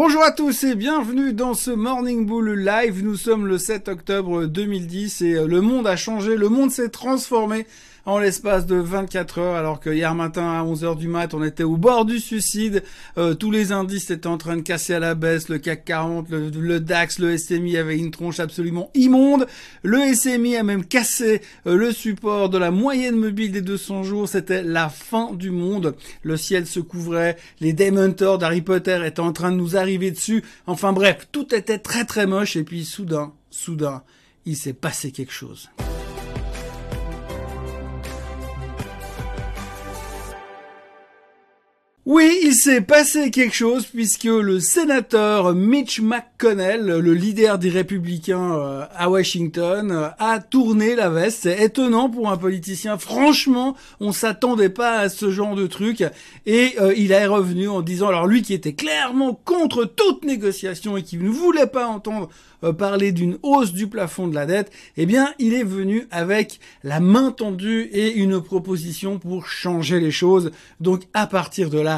Bonjour à tous et bienvenue dans ce Morning Bull Live. Nous sommes le 7 octobre 2010 et euh, le monde a changé, le monde s'est transformé en l'espace de 24 heures, alors que hier matin à 11 heures du mat, on était au bord du suicide. Euh, tous les indices étaient en train de casser à la baisse. Le CAC 40, le, DAX, le SMI avait une tronche absolument immonde. Le SMI a même cassé euh, le support de la moyenne mobile des 200 jours. C'était la fin du monde. Le ciel se couvrait. Les Dementors d'Harry Potter étaient en train de nous arriver dessus. Enfin bref, tout était très très moche. Et puis soudain, soudain, il s'est passé quelque chose. Oui, il s'est passé quelque chose puisque le sénateur Mitch McConnell, le leader des républicains euh, à Washington, euh, a tourné la veste. C'est étonnant pour un politicien. Franchement, on s'attendait pas à ce genre de truc. Et euh, il est revenu en disant, alors lui qui était clairement contre toute négociation et qui ne voulait pas entendre parler d'une hausse du plafond de la dette, eh bien, il est venu avec la main tendue et une proposition pour changer les choses. Donc, à partir de là,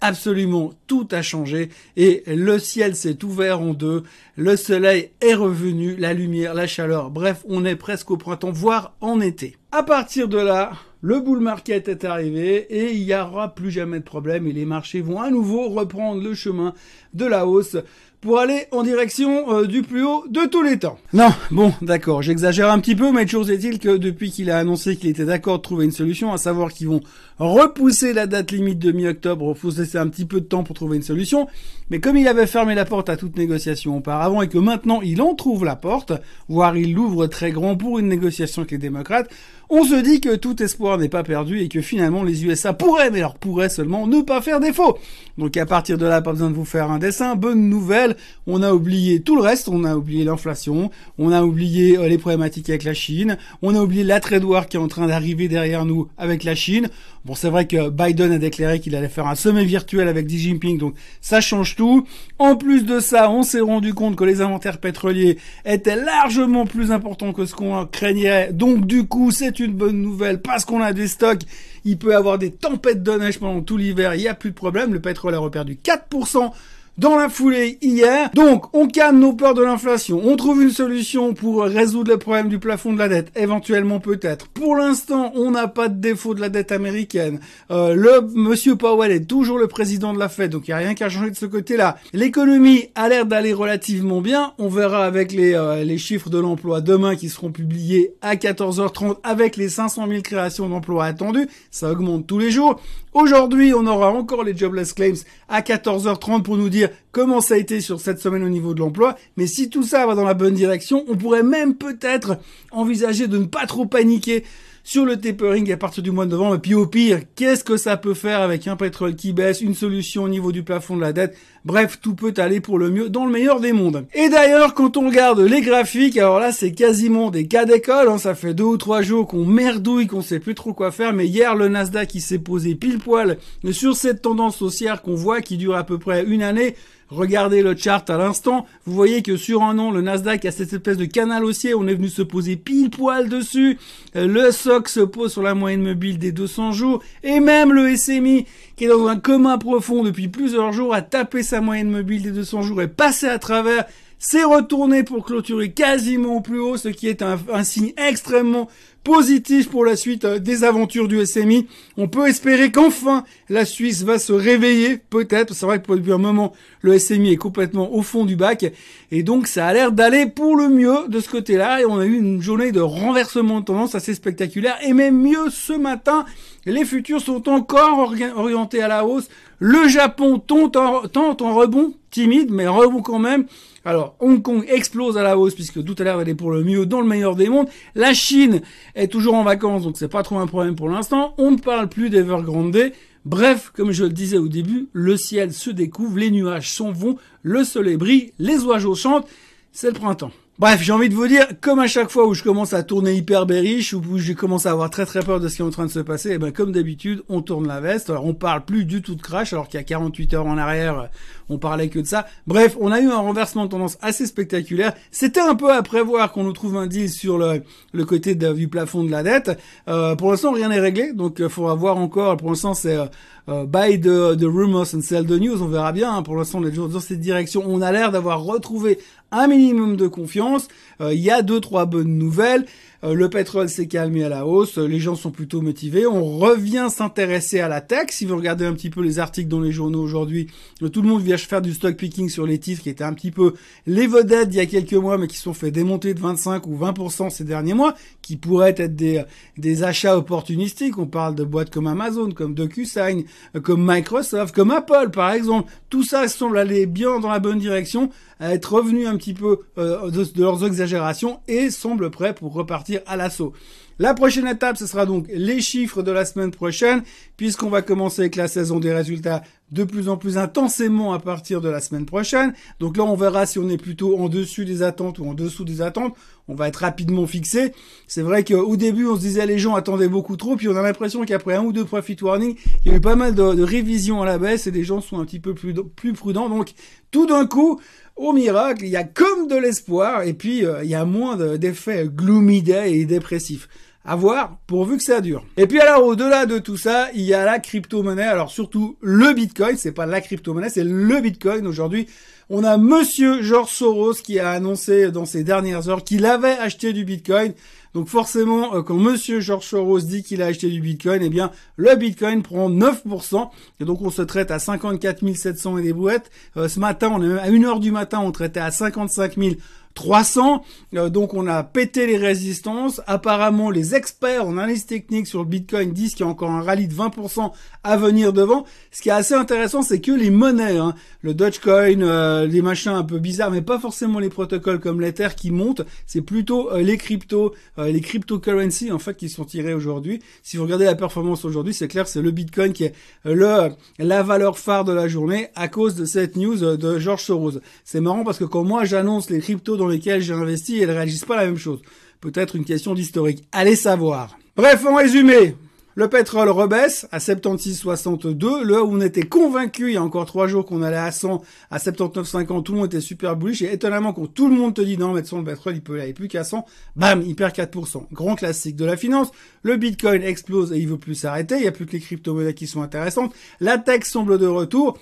absolument tout a changé et le ciel s'est ouvert en deux, le soleil est revenu, la lumière, la chaleur, bref, on est presque au printemps, voire en été. À partir de là, le bull market est arrivé et il n'y aura plus jamais de problème et les marchés vont à nouveau reprendre le chemin de la hausse pour aller en direction euh, du plus haut de tous les temps. Non, bon, d'accord, j'exagère un petit peu, mais toujours est-il que depuis qu'il a annoncé qu'il était d'accord de trouver une solution, à savoir qu'ils vont repousser la date limite de mi-octobre, il laisser un petit peu de temps pour trouver une solution, mais comme il avait fermé la porte à toute négociation auparavant et que maintenant il en trouve la porte, voire il l'ouvre très grand pour une négociation avec les démocrates, on se dit que tout espoir n'est pas perdu et que finalement les USA pourraient, mais alors pourraient seulement ne pas faire défaut. Donc à partir de là, pas besoin de vous faire un dessin. Bonne nouvelle, on a oublié tout le reste, on a oublié l'inflation, on a oublié euh, les problématiques avec la Chine, on a oublié la trade war qui est en train d'arriver derrière nous avec la Chine. Bon, c'est vrai que Biden a déclaré qu'il allait faire un sommet virtuel avec Xi Jinping, donc ça change tout. En plus de ça, on s'est rendu compte que les inventaires pétroliers étaient largement plus importants que ce qu'on craignait. Donc du coup, c'est une bonne nouvelle parce qu'on a des stocks. Il peut y avoir des tempêtes de neige pendant tout l'hiver, il n'y a plus de problème. Le pétrole a reperdu 4% dans la foulée hier. Donc, on calme nos peurs de l'inflation. On trouve une solution pour résoudre le problème du plafond de la dette, éventuellement peut-être. Pour l'instant, on n'a pas de défaut de la dette américaine. Euh, le Monsieur Powell est toujours le président de la Fed, donc il n'y a rien qu'à changer de ce côté-là. L'économie a l'air d'aller relativement bien. On verra avec les, euh, les chiffres de l'emploi demain qui seront publiés à 14h30 avec les 500 000 créations d'emplois attendues. Ça augmente tous les jours. Aujourd'hui, on aura encore les jobless claims à 14h30 pour nous dire comment ça a été sur cette semaine au niveau de l'emploi. Mais si tout ça va dans la bonne direction, on pourrait même peut-être envisager de ne pas trop paniquer sur le tapering à partir du mois de novembre. Et puis au pire, qu'est-ce que ça peut faire avec un pétrole qui baisse, une solution au niveau du plafond de la dette? Bref, tout peut aller pour le mieux dans le meilleur des mondes. Et d'ailleurs, quand on regarde les graphiques, alors là, c'est quasiment des cas d'école. Hein. ça fait deux ou trois jours qu'on merdouille, qu'on sait plus trop quoi faire. Mais hier, le Nasdaq, il s'est posé pile poil sur cette tendance haussière qu'on voit qui dure à peu près une année. Regardez le chart à l'instant. Vous voyez que sur un an, le Nasdaq a cette espèce de canal haussier. On est venu se poser pile poil dessus. Euh, le SOC se pose sur la moyenne mobile des 200 jours. Et même le SMI, qui est dans un commun profond depuis plusieurs jours, a tapé sa moyenne mobile des 200 jours et passé à travers c'est retourné pour clôturer quasiment au plus haut, ce qui est un signe extrêmement positif pour la suite euh, des aventures du SMI. On peut espérer qu'enfin la Suisse va se réveiller, peut-être. C'est vrai que depuis un moment, le SMI est complètement au fond du bac. Et donc, ça a l'air d'aller pour le mieux de ce côté-là. Et on a eu une journée de renversement de tendance assez spectaculaire. Et même mieux, ce matin, les futurs sont encore orientés à la hausse. Le Japon tente en rebond, timide, mais rebond quand même. Alors, Hong Kong explose à la hausse puisque tout à l'heure elle est pour le mieux dans le meilleur des mondes. La Chine est toujours en vacances, donc c'est pas trop un problème pour l'instant. On ne parle plus d'Evergrande. Bref, comme je le disais au début, le ciel se découvre, les nuages s'en vont, le soleil brille, les oiseaux chantent. C'est le printemps. Bref, j'ai envie de vous dire, comme à chaque fois où je commence à tourner hyper bearish, ou où j'ai commencé à avoir très très peur de ce qui est en train de se passer, et eh ben comme d'habitude, on tourne la veste. Alors on parle plus du tout de crash, alors qu'il y a 48 heures en arrière, on parlait que de ça. Bref, on a eu un renversement de tendance assez spectaculaire. C'était un peu à prévoir qu'on nous trouve un deal sur le, côté du plafond de la dette. Euh, pour l'instant, rien n'est réglé, donc il euh, faudra voir encore. Pour l'instant, c'est euh, euh, buy the, the rumors and sell the news. On verra bien. Hein. Pour l'instant, on est toujours dans cette direction. On a l'air d'avoir retrouvé un minimum de confiance. Euh, il y a deux trois bonnes nouvelles. Euh, le pétrole s'est calmé à la hausse, les gens sont plutôt motivés. On revient s'intéresser à la tech. Si vous regardez un petit peu les articles dans les journaux aujourd'hui, tout le monde vient faire du stock picking sur les titres qui étaient un petit peu les vedettes d'il y a quelques mois, mais qui sont fait démonter de 25 ou 20% ces derniers mois, qui pourraient être des, des achats opportunistiques. On parle de boîtes comme Amazon, comme DocuSign, comme Microsoft, comme Apple par exemple. Tout ça semble aller bien dans la bonne direction, être revenu un petit peu euh, de leurs exagérations et semble prêt pour repartir à l'assaut. La prochaine étape, ce sera donc les chiffres de la semaine prochaine, puisqu'on va commencer avec la saison des résultats de plus en plus intensément à partir de la semaine prochaine. Donc là, on verra si on est plutôt en dessus des attentes ou en dessous des attentes. On va être rapidement fixé. C'est vrai qu'au début, on se disait les gens attendaient beaucoup trop, puis on a l'impression qu'après un ou deux profit warning, il y a eu pas mal de, révisions à la baisse et les gens sont un petit peu plus, plus prudents. Donc tout d'un coup, au miracle, il y a comme de l'espoir et puis euh, il y a moins d'effets gloomy day et dépressifs. À voir, pourvu que ça dure. Et puis alors, au-delà de tout ça, il y a la crypto-monnaie. Alors surtout le Bitcoin, c'est pas la crypto-monnaie, c'est le Bitcoin. Aujourd'hui, on a Monsieur George Soros qui a annoncé dans ces dernières heures qu'il avait acheté du Bitcoin. Donc forcément, euh, quand Monsieur George Soros dit qu'il a acheté du Bitcoin, eh bien le Bitcoin prend 9%. Et donc on se traite à 54 700 et des brouettes. Euh, ce matin, on est à 1h du matin, on traitait à 55 000 300. Euh, donc on a pété les résistances. Apparemment, les experts en analyse technique sur le Bitcoin disent qu'il y a encore un rallye de 20% à venir devant. Ce qui est assez intéressant, c'est que les monnaies, hein, le Dogecoin, euh, les machins un peu bizarres, mais pas forcément les protocoles comme l'Ether qui montent. C'est plutôt euh, les cryptos, les cryptocurrencies en fait qui sont tirés aujourd'hui. Si vous regardez la performance aujourd'hui, c'est clair, c'est le Bitcoin qui est le la valeur phare de la journée à cause de cette news de George Soros. C'est marrant parce que quand moi j'annonce les cryptos dans lesquelles j'ai investi, elles réagissent pas la même chose. Peut-être une question d'historique. Allez savoir. Bref, en résumé, le pétrole rebaisse à 76,62. Là où on était convaincu il y a encore trois jours qu'on allait à 100, à 79,50, tout le monde était super bullish. Et étonnamment, quand tout le monde te dit non, mais le pétrole, il peut aller plus qu'à 100, bam, il perd 4%. Grand classique de la finance. Le bitcoin explose et il veut plus s'arrêter. Il n'y a plus que les crypto-monnaies qui sont intéressantes. La tech semble de retour.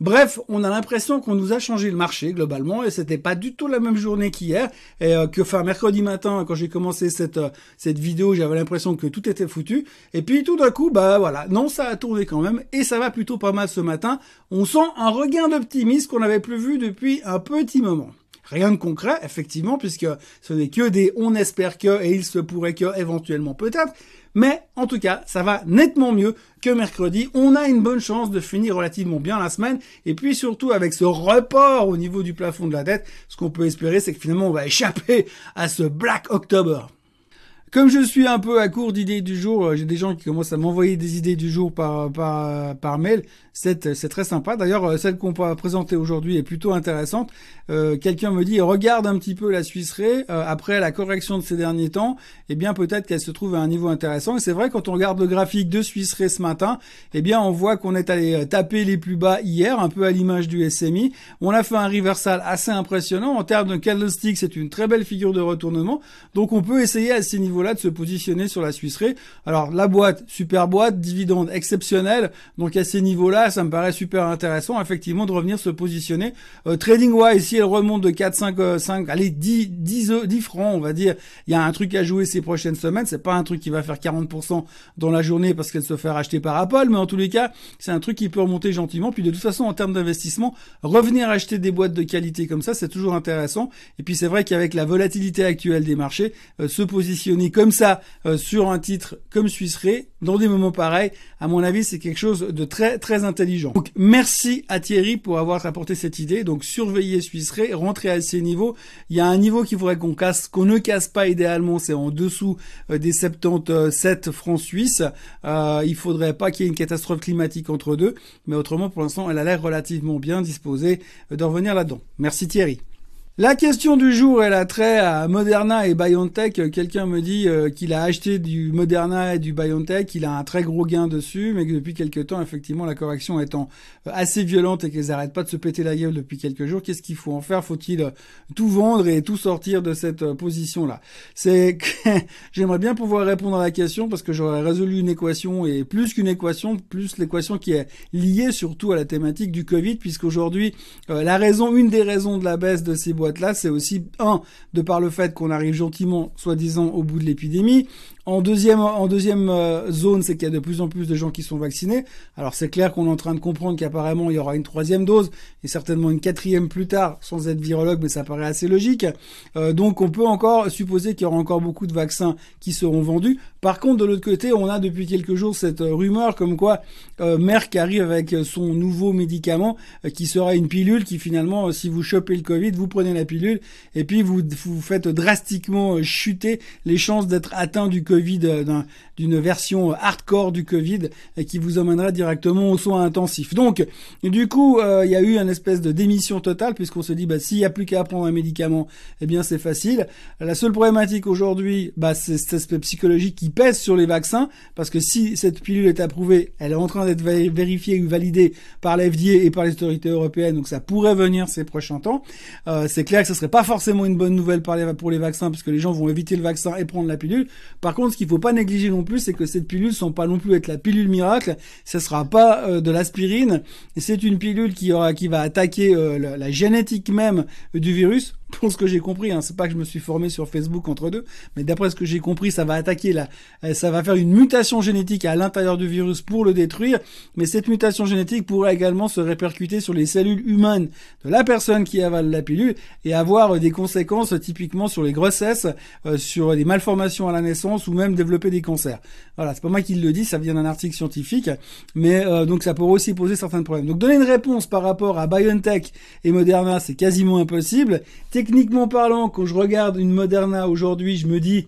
Bref, on a l'impression qu'on nous a changé le marché globalement et c'était pas du tout la même journée qu'hier et euh, que enfin mercredi matin quand j'ai commencé cette euh, cette vidéo, j'avais l'impression que tout était foutu et puis tout d'un coup bah voilà, non ça a tourné quand même et ça va plutôt pas mal ce matin. On sent un regain d'optimisme qu'on n'avait plus vu depuis un petit moment. Rien de concret, effectivement, puisque ce n'est que des on espère que et il se pourrait que éventuellement peut-être. Mais en tout cas, ça va nettement mieux que mercredi. On a une bonne chance de finir relativement bien la semaine. Et puis surtout avec ce report au niveau du plafond de la dette, ce qu'on peut espérer, c'est que finalement on va échapper à ce Black October. Comme je suis un peu à court d'idées du jour, euh, j'ai des gens qui commencent à m'envoyer des idées du jour par, par, par mail. C'est, c'est très sympa. D'ailleurs, euh, celle qu'on peut présenter aujourd'hui est plutôt intéressante. Euh, quelqu'un me dit, regarde un petit peu la Suisse Ré, après la correction de ces derniers temps, eh bien peut-être qu'elle se trouve à un niveau intéressant. Et c'est vrai, quand on regarde le graphique de Suisse Ré ce matin, eh bien on voit qu'on est allé taper les plus bas hier, un peu à l'image du SMI. On a fait un reversal assez impressionnant. En termes de candlestick, c'est une très belle figure de retournement. Donc on peut essayer à ces niveaux là de se positionner sur la Suisserie. Alors la boîte, super boîte, dividende exceptionnel. Donc à ces niveaux-là, ça me paraît super intéressant effectivement de revenir se positionner. Euh, trading wise, si elle remonte de 4, 5, 5, allez 10, 10, 10 francs, on va dire, il y a un truc à jouer ces prochaines semaines. C'est pas un truc qui va faire 40% dans la journée parce qu'elle se fait racheter par Apple, mais en tous les cas, c'est un truc qui peut remonter gentiment. Puis de toute façon, en termes d'investissement, revenir acheter des boîtes de qualité comme ça, c'est toujours intéressant. Et puis c'est vrai qu'avec la volatilité actuelle des marchés, euh, se positionner comme ça euh, sur un titre comme Suisse dans des moments pareils, à mon avis, c'est quelque chose de très très intelligent. Donc merci à Thierry pour avoir apporté cette idée. Donc surveiller Suisse rentrer à ces niveaux. Il y a un niveau qu'il faudrait qu'on casse, qu'on ne casse pas idéalement, c'est en dessous euh, des 77 francs suisses. Euh, il faudrait pas qu'il y ait une catastrophe climatique entre deux, mais autrement pour l'instant, elle a l'air relativement bien disposée d'en revenir là-dedans. Merci Thierry. La question du jour, elle a trait à Moderna et BioNTech. Quelqu'un me dit euh, qu'il a acheté du Moderna et du BioNTech, il a un très gros gain dessus, mais que depuis quelques temps, effectivement, la correction étant euh, assez violente et qu'ils n'arrêtent pas de se péter la gueule depuis quelques jours, qu'est-ce qu'il faut en faire? Faut-il euh, tout vendre et tout sortir de cette position-là? C'est j'aimerais bien pouvoir répondre à la question parce que j'aurais résolu une équation et plus qu'une équation, plus l'équation qui est liée surtout à la thématique du Covid, puisqu'aujourd'hui, la raison, une des raisons de la baisse de ces boîtes là c'est aussi, un, de par le fait qu'on arrive gentiment, soi-disant, au bout de l'épidémie. En deuxième, en deuxième euh, zone, c'est qu'il y a de plus en plus de gens qui sont vaccinés. Alors c'est clair qu'on est en train de comprendre qu'apparemment il y aura une troisième dose et certainement une quatrième plus tard, sans être virologue, mais ça paraît assez logique. Euh, donc on peut encore supposer qu'il y aura encore beaucoup de vaccins qui seront vendus. Par contre, de l'autre côté, on a depuis quelques jours cette euh, rumeur comme quoi Merck arrive avec son nouveau médicament qui sera une pilule qui finalement, si vous chopez le Covid, vous prenez la pilule et puis vous, vous faites drastiquement chuter les chances d'être atteint du Euh, d'une version hardcore du Covid qui vous emmènera directement aux soins intensifs. Donc, du coup, euh, il y a eu une espèce de démission totale puisqu'on se dit, bah, s'il n'y a plus qu'à prendre un médicament, eh bien, c'est facile. La seule problématique aujourd'hui, bah, c'est cet aspect psychologique qui pèse sur les vaccins parce que si cette pilule est approuvée, elle est en train d'être vérifiée ou validée par l'FDA et par les autorités européennes, donc ça pourrait venir ces prochains temps. Euh, c'est clair que ce serait pas forcément une bonne nouvelle pour les vaccins parce que les gens vont éviter le vaccin et prendre la pilule. Par contre, ce qu'il faut pas négliger non plus, c'est que cette pilule sans pas non plus être la pilule miracle. Ce sera pas euh, de l'aspirine. C'est une pilule qui aura, qui va attaquer euh, la, génétique même du virus pour ce que j'ai compris, hein, c'est pas que je me suis formé sur Facebook entre deux, mais d'après ce que j'ai compris, ça va attaquer la, euh, ça va faire une mutation génétique à l'intérieur du virus pour le détruire, mais cette mutation génétique pourrait également se répercuter sur les cellules humaines de la personne qui avale la pilule et avoir des conséquences typiquement sur les grossesses, euh, sur les malformations à la naissance ou même développer des cancers. Voilà, c'est pas moi qui le dis, ça vient d'un article scientifique, mais euh, donc ça pourrait aussi poser certains problèmes. Donc donner une réponse par rapport à BioNTech et Moderna, c'est quasiment impossible techniquement parlant, quand je regarde une Moderna aujourd'hui, je me dis,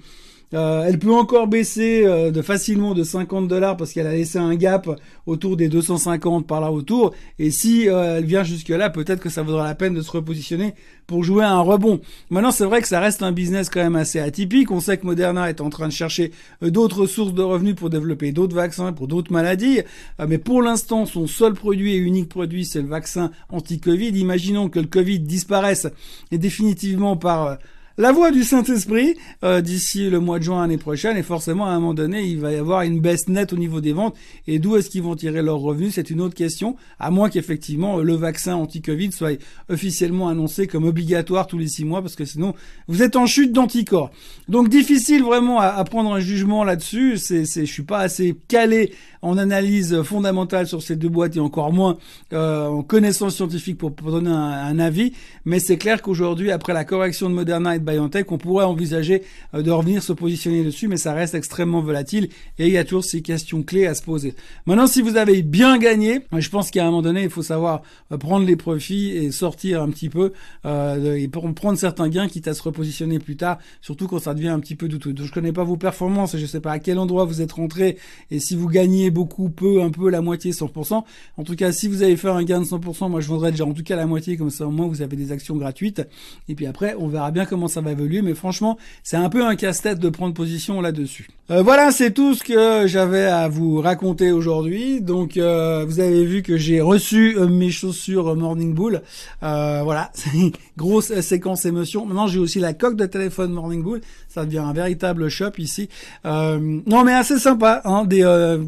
euh, elle peut encore baisser euh, de facilement de 50 dollars parce qu'elle a laissé un gap autour des 250 par là autour. Et si euh, elle vient jusque là, peut-être que ça vaudra la peine de se repositionner pour jouer un rebond. Maintenant, c'est vrai que ça reste un business quand même assez atypique. On sait que Moderna est en train de chercher d'autres sources de revenus pour développer d'autres vaccins pour d'autres maladies. mais pour l'instant, son seul produit et unique produit, c'est le vaccin anti-Covid. Imaginons que le Covid disparaisse et définitivement par la voix du Saint-Esprit euh, d'ici le mois de juin l'année prochaine et forcément à un moment donné il va y avoir une baisse nette au niveau des ventes. Et d'où est-ce qu'ils vont tirer leurs revenus? C'est une autre question à moins qu'effectivement le vaccin anti-Covid soit officiellement annoncé comme obligatoire tous les six mois parce que sinon vous êtes en chute d'anticorps. Donc difficile vraiment à, prendre un jugement là-dessus. C'est c'est je suis pas assez calé en analyse fondamentale sur ces deux boîtes et encore moins euh, en connaissance scientifique pour, donner un, un, avis. Mais c'est clair qu'aujourd'hui après la correction de Moderna BioNTech, on pourrait envisager euh, de revenir se positionner dessus, mais ça reste extrêmement volatile et il y a toujours ces questions clés à se poser. Maintenant, si vous avez bien gagné, je pense qu'à un moment donné, il faut savoir euh, prendre les profits et sortir un petit peu euh, et prendre certains gains, quitte à se repositionner plus tard, surtout quand ça devient un petit peu douteux. Donc, je connais pas vos performances et je sais pas à quel endroit vous êtes rentré et si vous gagnez beaucoup, peu, un peu, la moitié, 100%. En tout cas, si vous avez fait un gain de 100%, moi je voudrais déjà en tout cas la moitié, comme ça au moins vous avez des actions gratuites. Et puis après, on verra bien comment ça va évoluer, mais franchement, c'est un peu un casse-tête de prendre position là-dessus. Euh, voilà, c'est tout ce que j'avais à vous raconter aujourd'hui. Donc, euh, vous avez vu que j'ai reçu euh, mes chaussures Morning Bull. voilà, c'est une grosse séquence émotion. Maintenant, j'ai aussi la coque de téléphone Morning Bull. Ça devient un véritable shop ici. non, mais assez sympa. Hein, des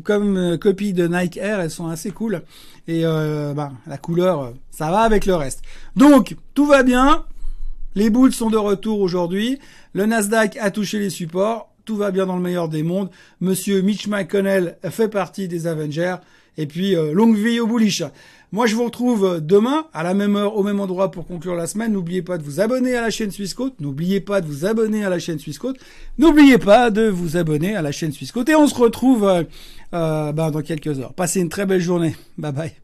comme copies de Nike Air, elles sont assez cool. Et ben, la couleur, ça va avec le reste. Donc, tout va bien. Les boules sont de retour aujourd'hui. Le Nasdaq a touché les supports. Tout va bien dans le meilleur des mondes. Monsieur Mitch McConnell fait partie des Avengers. Et puis, euh, longue vie au bullish. Moi, je vous retrouve demain à la même heure, au même endroit pour conclure la semaine. N'oubliez pas de vous abonner à la chaîne Swissquote. N'oubliez pas de vous abonner à la chaîne Swissquote. N'oubliez pas de vous abonner à la chaîne Swissquote. Et on se retrouve euh, euh, ben, dans quelques heures. Passez une très belle journée. Bye bye.